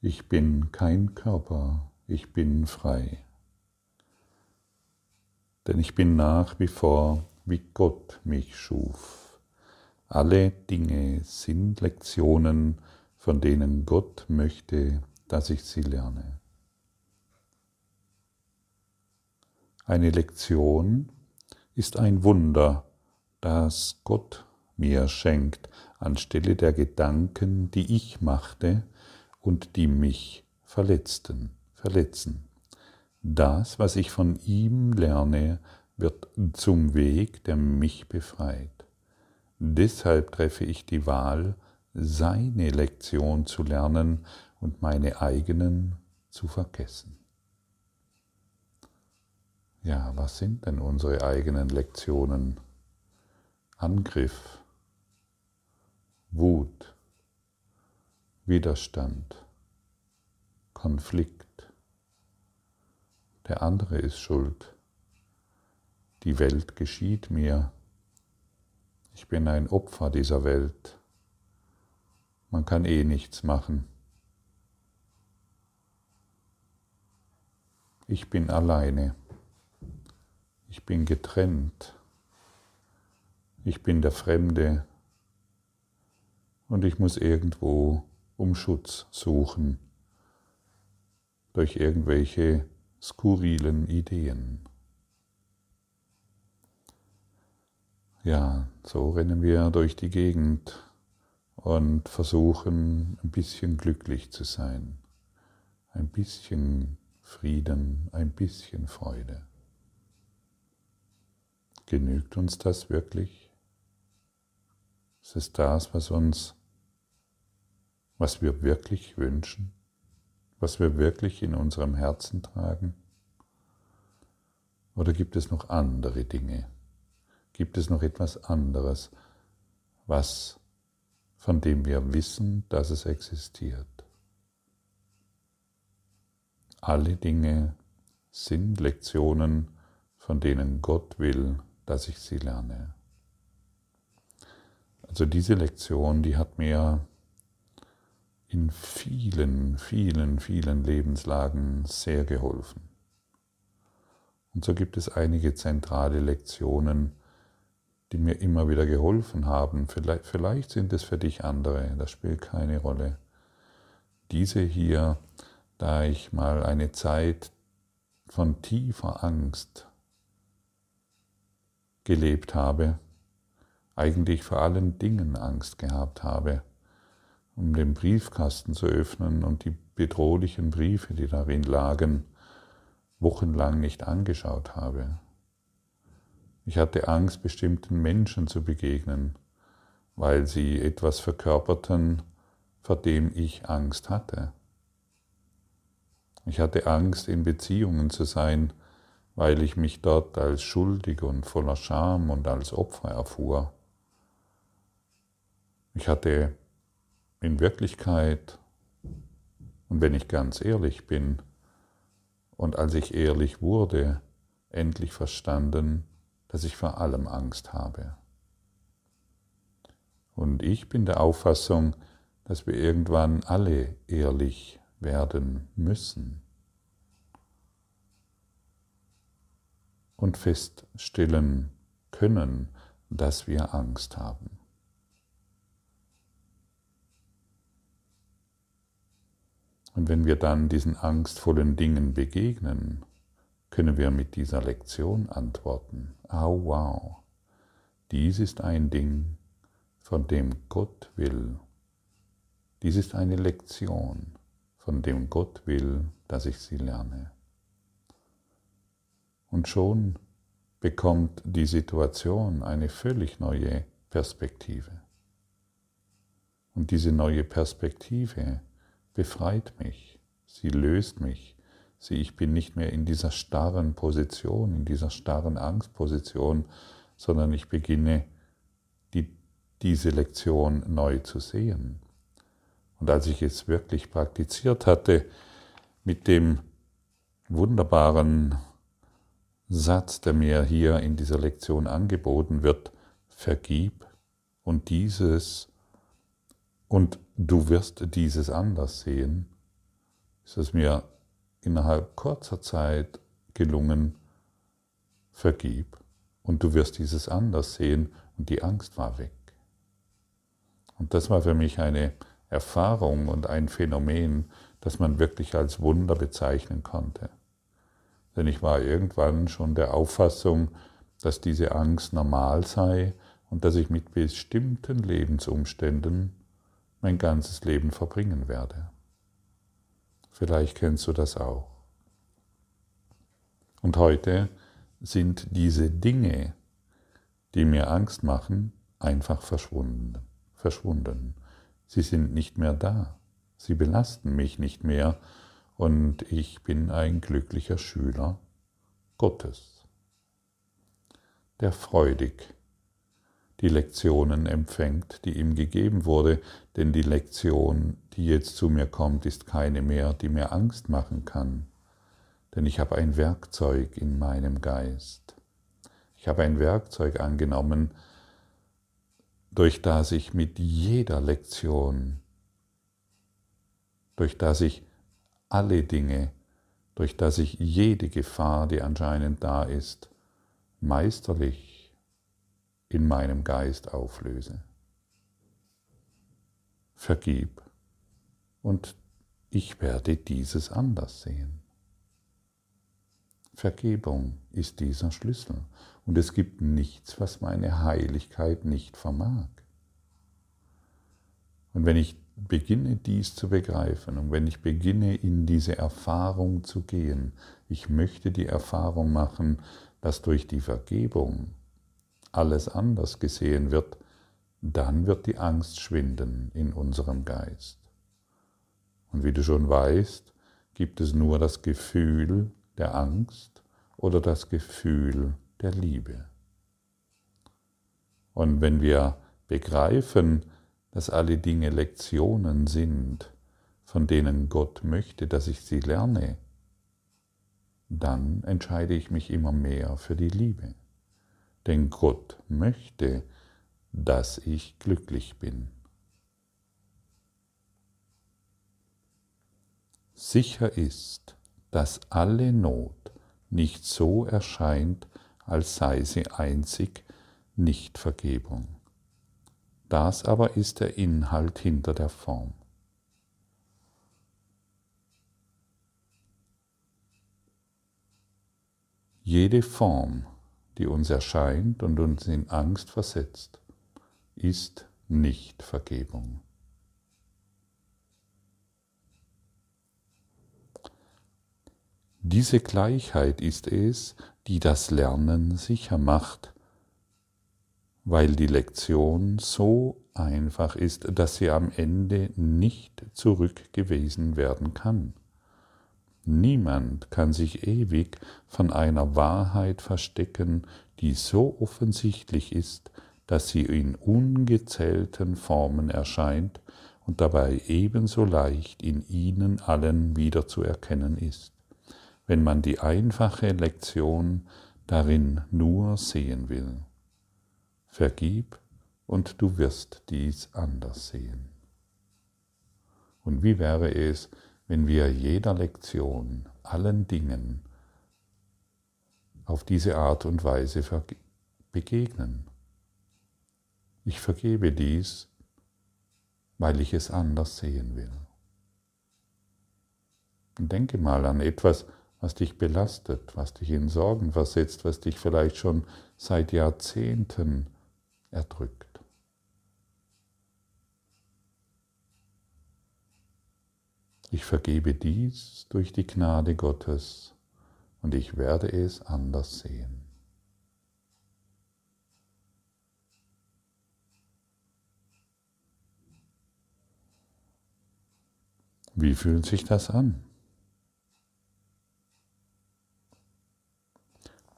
Ich bin kein Körper, ich bin frei. Denn ich bin nach wie vor, wie Gott mich schuf. Alle Dinge sind Lektionen, von denen Gott möchte, dass ich sie lerne. Eine Lektion ist ein Wunder, das Gott mir schenkt, anstelle der Gedanken, die ich machte und die mich verletzten, verletzen. Das, was ich von ihm lerne, wird zum Weg, der mich befreit. Deshalb treffe ich die Wahl, seine Lektion zu lernen und meine eigenen zu vergessen. Ja, was sind denn unsere eigenen Lektionen? Angriff, Wut, Widerstand, Konflikt. Der andere ist schuld. Die Welt geschieht mir. Ich bin ein Opfer dieser Welt. Man kann eh nichts machen. Ich bin alleine. Ich bin getrennt. Ich bin der Fremde. Und ich muss irgendwo um Schutz suchen durch irgendwelche skurrilen Ideen. Ja, so rennen wir durch die Gegend und versuchen ein bisschen glücklich zu sein, ein bisschen Frieden, ein bisschen Freude. Genügt uns das wirklich? Ist es das, was uns, was wir wirklich wünschen, was wir wirklich in unserem Herzen tragen? Oder gibt es noch andere Dinge? Gibt es noch etwas anderes, was von dem wir wissen, dass es existiert? Alle Dinge sind Lektionen, von denen Gott will, dass ich sie lerne. Also diese Lektion, die hat mir in vielen, vielen, vielen Lebenslagen sehr geholfen. Und so gibt es einige zentrale Lektionen, die mir immer wieder geholfen haben. Vielleicht, vielleicht sind es für dich andere, das spielt keine Rolle. Diese hier, da ich mal eine Zeit von tiefer Angst gelebt habe, eigentlich vor allen Dingen Angst gehabt habe, um den Briefkasten zu öffnen und die bedrohlichen Briefe, die darin lagen, wochenlang nicht angeschaut habe. Ich hatte Angst, bestimmten Menschen zu begegnen, weil sie etwas verkörperten, vor dem ich Angst hatte. Ich hatte Angst, in Beziehungen zu sein, weil ich mich dort als schuldig und voller Scham und als Opfer erfuhr. Ich hatte in Wirklichkeit, und wenn ich ganz ehrlich bin, und als ich ehrlich wurde, endlich verstanden, dass ich vor allem Angst habe. Und ich bin der Auffassung, dass wir irgendwann alle ehrlich werden müssen. und feststellen können, dass wir Angst haben. Und wenn wir dann diesen angstvollen Dingen begegnen, können wir mit dieser Lektion antworten. Oh wow, dies ist ein Ding, von dem Gott will. Dies ist eine Lektion, von dem Gott will, dass ich sie lerne. Und schon bekommt die Situation eine völlig neue Perspektive. Und diese neue Perspektive befreit mich, sie löst mich, sie, ich bin nicht mehr in dieser starren Position, in dieser starren Angstposition, sondern ich beginne die, diese Lektion neu zu sehen. Und als ich es wirklich praktiziert hatte, mit dem wunderbaren Satz, der mir hier in dieser Lektion angeboten wird, vergib. Und dieses und du wirst dieses anders sehen, ist es mir innerhalb kurzer Zeit gelungen, vergib und du wirst dieses anders sehen und die Angst war weg. Und das war für mich eine Erfahrung und ein Phänomen, das man wirklich als Wunder bezeichnen konnte. Denn ich war irgendwann schon der Auffassung, dass diese Angst normal sei und dass ich mit bestimmten Lebensumständen mein ganzes Leben verbringen werde. Vielleicht kennst du das auch. Und heute sind diese Dinge, die mir Angst machen, einfach verschwunden. verschwunden. Sie sind nicht mehr da. Sie belasten mich nicht mehr und ich bin ein glücklicher Schüler Gottes, der freudig die Lektionen empfängt, die ihm gegeben wurde, denn die Lektion, die jetzt zu mir kommt, ist keine mehr, die mir Angst machen kann, denn ich habe ein Werkzeug in meinem Geist. Ich habe ein Werkzeug angenommen, durch das ich mit jeder Lektion, durch das ich alle Dinge, durch das ich jede Gefahr, die anscheinend da ist, meisterlich in meinem Geist auflöse. Vergib und ich werde dieses anders sehen. Vergebung ist dieser Schlüssel und es gibt nichts, was meine Heiligkeit nicht vermag. Und wenn ich beginne dies zu begreifen und wenn ich beginne in diese Erfahrung zu gehen, ich möchte die Erfahrung machen, dass durch die Vergebung alles anders gesehen wird, dann wird die Angst schwinden in unserem Geist. Und wie du schon weißt, gibt es nur das Gefühl der Angst oder das Gefühl der Liebe. Und wenn wir begreifen, dass alle Dinge Lektionen sind, von denen Gott möchte, dass ich sie lerne, dann entscheide ich mich immer mehr für die Liebe. Denn Gott möchte, dass ich glücklich bin. Sicher ist, dass alle Not nicht so erscheint, als sei sie einzig Nichtvergebung. Das aber ist der Inhalt hinter der Form. Jede Form, die uns erscheint und uns in Angst versetzt, ist nicht Vergebung. Diese Gleichheit ist es, die das Lernen sicher macht, weil die Lektion so einfach ist, dass sie am Ende nicht zurückgewiesen werden kann. Niemand kann sich ewig von einer Wahrheit verstecken, die so offensichtlich ist, dass sie in ungezählten Formen erscheint und dabei ebenso leicht in ihnen allen wiederzuerkennen ist wenn man die einfache Lektion darin nur sehen will. Vergib und du wirst dies anders sehen. Und wie wäre es, wenn wir jeder Lektion, allen Dingen auf diese Art und Weise begegnen? Ich vergebe dies, weil ich es anders sehen will. Und denke mal an etwas, was dich belastet, was dich in Sorgen versetzt, was dich vielleicht schon seit Jahrzehnten erdrückt. Ich vergebe dies durch die Gnade Gottes und ich werde es anders sehen. Wie fühlt sich das an?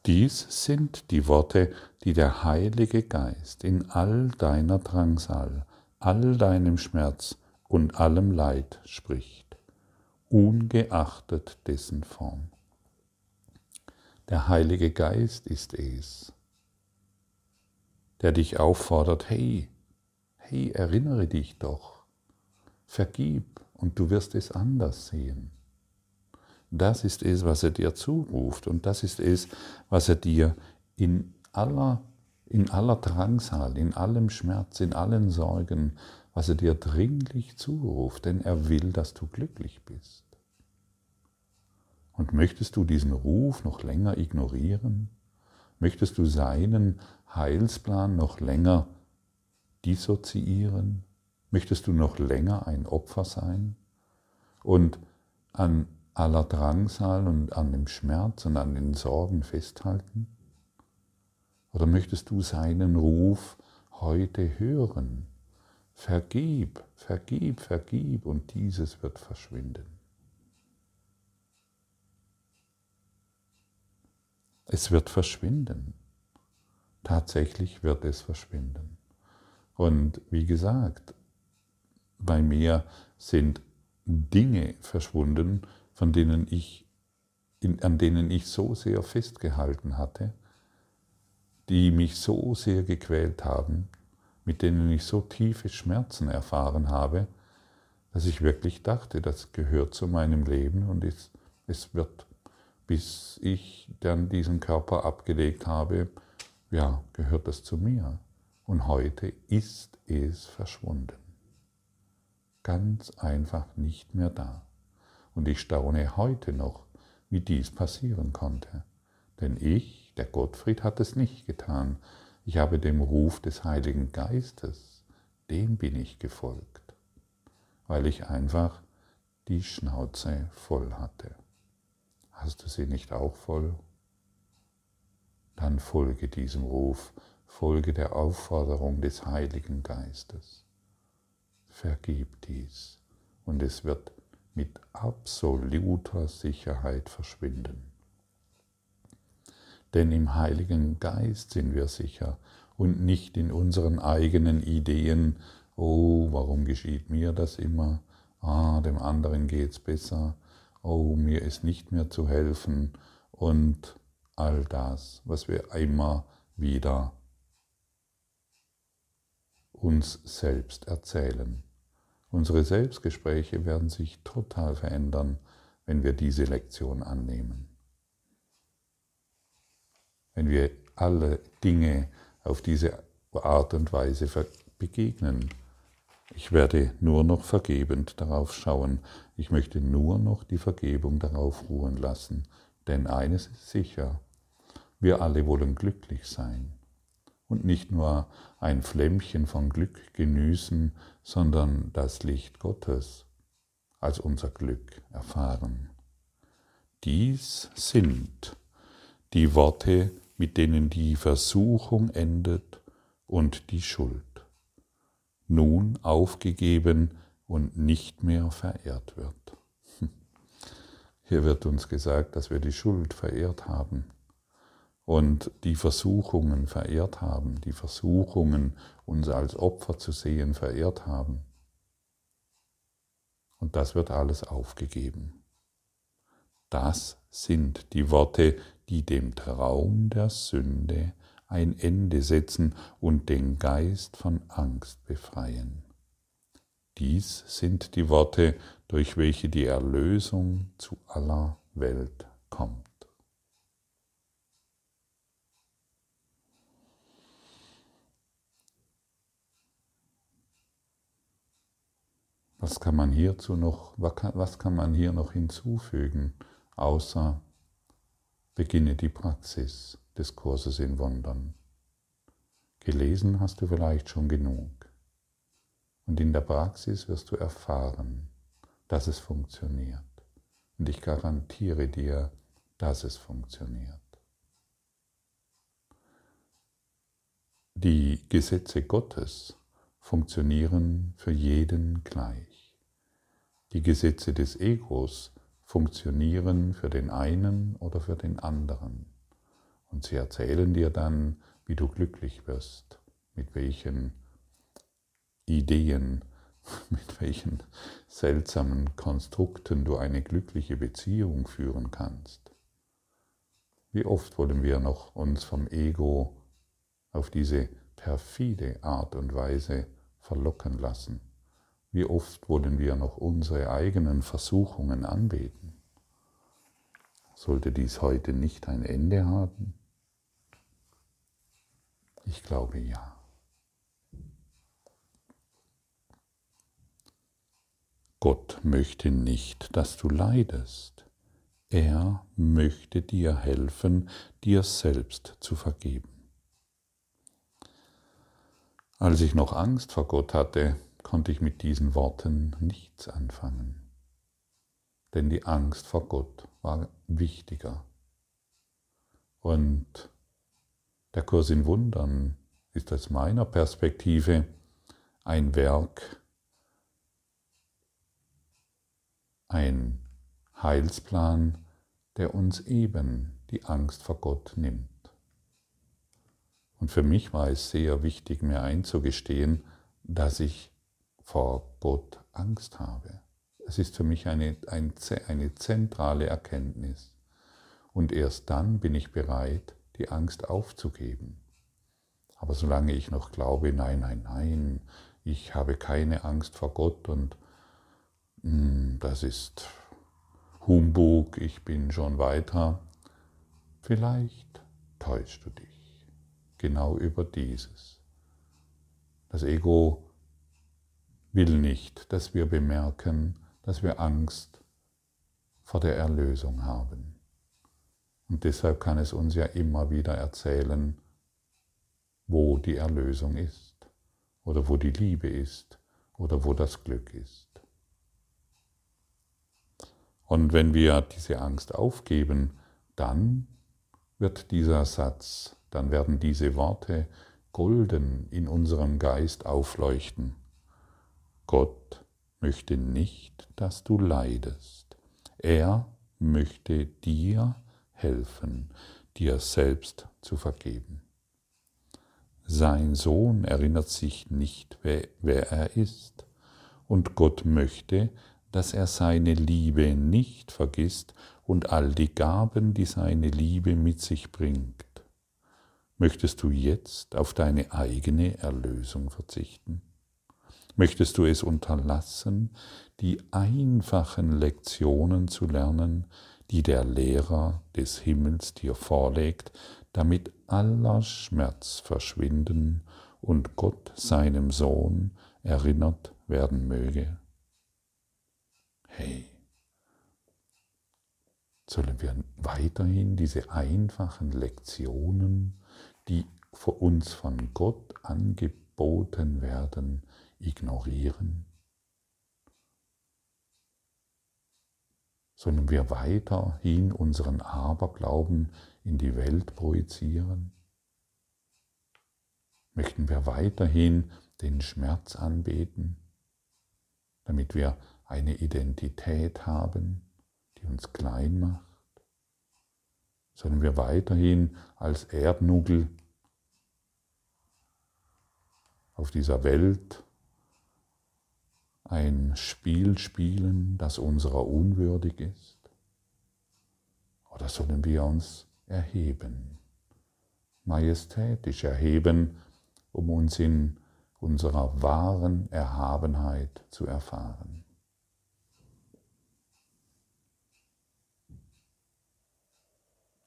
Dies sind die Worte, die der Heilige Geist in all deiner Drangsal, all deinem Schmerz und allem Leid spricht, ungeachtet dessen Form. Der Heilige Geist ist es, der dich auffordert, hey, hey, erinnere dich doch, vergib und du wirst es anders sehen. das ist es, was er dir zuruft und das ist es, was er dir in aller, in aller Drangsal, in allem Schmerz, in allen Sorgen, was er dir dringlich zuruft, denn er will, dass du glücklich bist. Und möchtest du diesen Ruf noch länger ignorieren? Möchtest du seinen Heilsplan noch länger dissoziieren? Möchtest du noch länger ein Opfer sein und an aller Drangsal und an dem Schmerz und an den Sorgen festhalten? Oder möchtest du seinen Ruf heute hören? Vergib, vergib, vergib und dieses wird verschwinden. Es wird verschwinden. Tatsächlich wird es verschwinden. Und wie gesagt, bei mir sind Dinge verschwunden, von denen ich, an denen ich so sehr festgehalten hatte, die mich so sehr gequält haben, mit denen ich so tiefe Schmerzen erfahren habe, dass ich wirklich dachte, das gehört zu meinem Leben und es, es wird bis ich dann diesen Körper abgelegt habe, ja, gehört das zu mir. Und heute ist es verschwunden. Ganz einfach nicht mehr da. Und ich staune heute noch, wie dies passieren konnte. Denn ich, der Gottfried, hat es nicht getan. Ich habe dem Ruf des Heiligen Geistes, dem bin ich gefolgt, weil ich einfach die Schnauze voll hatte. Hast du sie nicht auch voll? Dann folge diesem Ruf, folge der Aufforderung des Heiligen Geistes. Vergib dies und es wird mit absoluter Sicherheit verschwinden. Denn im Heiligen Geist sind wir sicher und nicht in unseren eigenen Ideen, oh, warum geschieht mir das immer? Ah, dem anderen geht's besser oh, mir ist nicht mehr zu helfen und all das, was wir immer wieder uns selbst erzählen. Unsere Selbstgespräche werden sich total verändern, wenn wir diese Lektion annehmen. Wenn wir alle Dinge auf diese Art und Weise begegnen, ich werde nur noch vergebend darauf schauen. Ich möchte nur noch die Vergebung darauf ruhen lassen. Denn eines ist sicher, wir alle wollen glücklich sein. Und nicht nur ein Flämmchen von Glück genießen, sondern das Licht Gottes als unser Glück erfahren. Dies sind die Worte, mit denen die Versuchung endet und die Schuld nun aufgegeben und nicht mehr verehrt wird. Hier wird uns gesagt, dass wir die Schuld verehrt haben und die Versuchungen verehrt haben, die Versuchungen, uns als Opfer zu sehen, verehrt haben. Und das wird alles aufgegeben. Das sind die Worte, die dem Traum der Sünde ein Ende setzen und den Geist von Angst befreien. Dies sind die Worte, durch welche die Erlösung zu aller Welt kommt. Was kann man hierzu noch, was kann man hier noch hinzufügen, außer beginne die Praxis des Kurses in Wundern. Gelesen hast du vielleicht schon genug. Und in der Praxis wirst du erfahren, dass es funktioniert. Und ich garantiere dir, dass es funktioniert. Die Gesetze Gottes funktionieren für jeden gleich. Die Gesetze des Egos funktionieren für den einen oder für den anderen. Und sie erzählen dir dann, wie du glücklich wirst, mit welchen Ideen, mit welchen seltsamen Konstrukten du eine glückliche Beziehung führen kannst. Wie oft wollen wir noch uns vom Ego auf diese perfide Art und Weise verlocken lassen? Wie oft wollen wir noch unsere eigenen Versuchungen anbeten? Sollte dies heute nicht ein Ende haben? Ich glaube ja. Gott möchte nicht, dass du leidest. Er möchte dir helfen, dir selbst zu vergeben. Als ich noch Angst vor Gott hatte, konnte ich mit diesen Worten nichts anfangen. Denn die Angst vor Gott war wichtiger. Und der Kurs in Wundern ist aus meiner Perspektive ein Werk, ein Heilsplan, der uns eben die Angst vor Gott nimmt. Und für mich war es sehr wichtig, mir einzugestehen, dass ich vor Gott Angst habe. Es ist für mich eine, ein, eine zentrale Erkenntnis. Und erst dann bin ich bereit, die Angst aufzugeben. Aber solange ich noch glaube, nein, nein, nein, ich habe keine Angst vor Gott und mh, hm, das ist Humbug, ich bin schon weiter, vielleicht täuschst du dich genau über dieses. Das Ego will nicht, dass wir bemerken, dass wir Angst vor der Erlösung haben. Und deshalb kann es uns ja immer wieder erzählen, wo die Erlösung ist oder wo die Liebe ist oder wo das Glück ist. Und wenn wir diese Angst aufgeben, dann wird dieser Satz, dann werden diese Worte golden in unserem Geist aufleuchten. Gott möchte nicht, dass du leidest. Er möchte dir helfen, dir selbst zu vergeben. Sein Sohn erinnert sich nicht, wer, wer er ist, und Gott möchte, dass er seine Liebe nicht vergisst und all die Gaben, die seine Liebe mit sich bringt. Möchtest du jetzt auf deine eigene Erlösung verzichten? Möchtest du es unterlassen, die einfachen Lektionen zu lernen, die der Lehrer des Himmels dir vorlegt, damit aller Schmerz verschwinden und Gott seinem Sohn erinnert werden möge? hey, sollen wir weiterhin diese einfachen Lektionen, die uns von Gott angeboten werden, ignorieren? Sollen wir weiterhin unseren Aberglauben in die Welt projizieren? Möchten wir weiterhin den Schmerz anbeten, damit wir eine Identität haben, die uns klein macht? Sollen wir weiterhin als Erdnugel auf dieser Welt ein Spiel spielen, das unserer unwürdig ist? Oder sollen wir uns erheben, majestätisch erheben, um uns in unserer wahren Erhabenheit zu erfahren?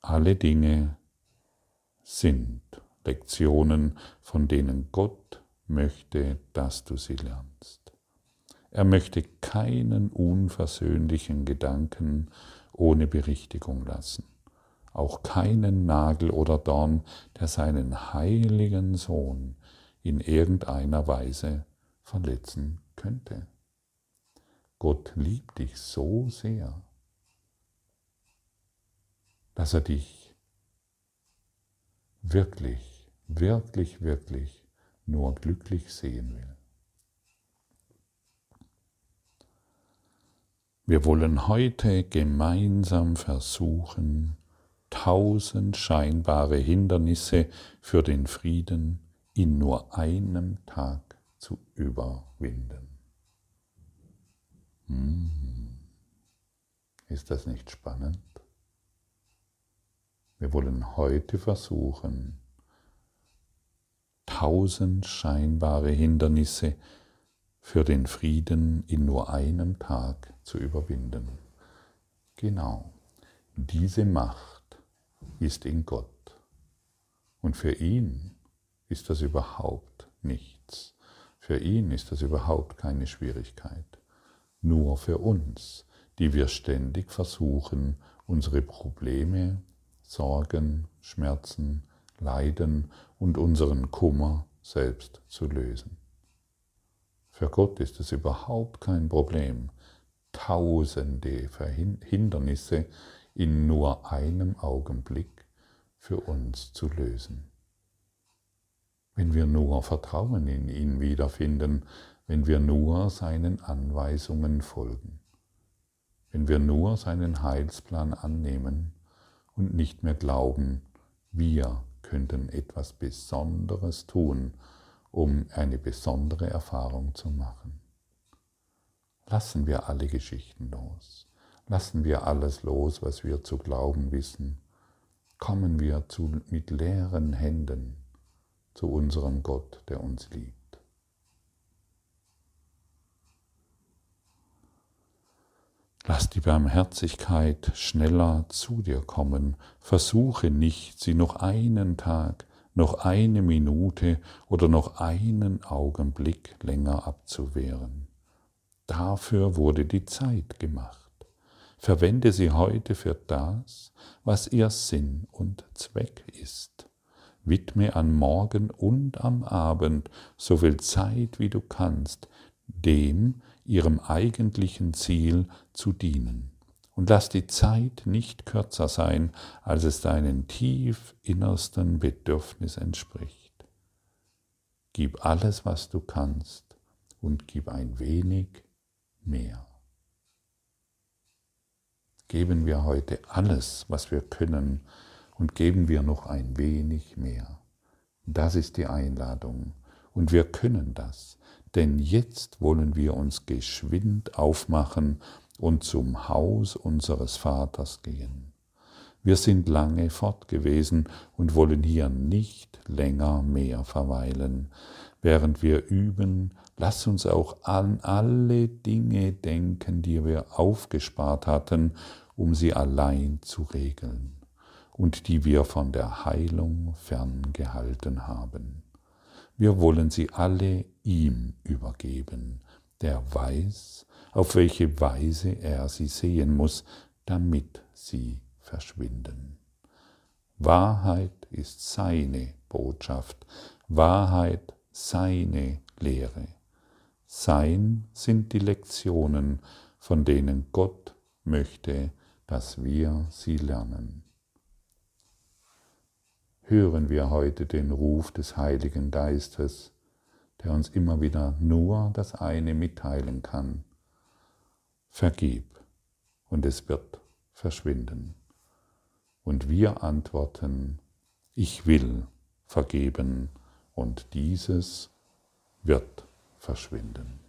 Alle Dinge sind Lektionen, von denen Gott möchte, dass du sie lernst. Er möchte keinen unversöhnlichen Gedanken ohne Berichtigung lassen, auch keinen Nagel oder Dorn, der seinen heiligen Sohn in irgendeiner Weise verletzen könnte. Gott liebt dich so sehr, dass er dich wirklich, wirklich, wirklich nur glücklich sehen will. Wir wollen heute gemeinsam versuchen, tausend scheinbare Hindernisse für den Frieden in nur einem Tag zu überwinden. Hm. Ist das nicht spannend? Wir wollen heute versuchen, tausend scheinbare Hindernisse für den Frieden in nur einem Tag zu überwinden. Genau. diese Macht ist in Gott. Und für ihn ist das überhaupt nichts. Für ihn ist das überhaupt keine Schwierigkeit. Nur für uns, die wir ständig versuchen, unsere Probleme, Sorgen, Schmerzen, Leiden und unseren Kummer selbst zu lösen. Für Gott ist es überhaupt kein Problem, tausende Hindernisse in nur einem Augenblick für uns zu lösen. Wenn wir nur Vertrauen in ihn wiederfinden, wenn wir nur seinen Anweisungen folgen, wenn wir nur seinen Heilsplan annehmen und nicht mehr glauben, wir könnten etwas Besonderes tun, um eine besondere Erfahrung zu machen. Lassen wir alle Geschichten los. Lassen wir alles los, was wir zu glauben wissen. Kommen wir zu, mit leeren Händen zu unserem Gott, der uns liebt. Lass die Barmherzigkeit schneller zu dir kommen. Versuche nicht, sie noch einen Tag noch eine Minute oder noch einen Augenblick länger abzuwehren. Dafür wurde die Zeit gemacht. Verwende sie heute für das, was ihr Sinn und Zweck ist. Widme an Morgen und am Abend so viel Zeit, wie du kannst, dem ihrem eigentlichen Ziel zu dienen und lass die Zeit nicht kürzer sein, als es deinen tief innersten Bedürfnis entspricht. Gib alles, was du kannst, und gib ein wenig mehr. Geben wir heute alles, was wir können, und geben wir noch ein wenig mehr. Das ist die Einladung, und wir können das, denn jetzt wollen wir uns geschwind aufmachen und zum Haus unseres Vaters gehen. Wir sind lange fort gewesen und wollen hier nicht länger mehr verweilen. Während wir üben, lass uns auch an alle Dinge denken, die wir aufgespart hatten, um sie allein zu regeln und die wir von der Heilung ferngehalten haben. Wir wollen sie alle ihm übergeben, der weiß, auf welche Weise er sie sehen muss, damit sie verschwinden. Wahrheit ist seine Botschaft, Wahrheit seine Lehre. Sein sind die Lektionen, von denen Gott möchte, dass wir sie lernen. Hören wir heute den Ruf des Heiligen Geistes, der uns immer wieder nur das eine mitteilen kann, vergib und es wird verschwinden. Und wir antworten, ich will vergeben und dieses wird verschwinden.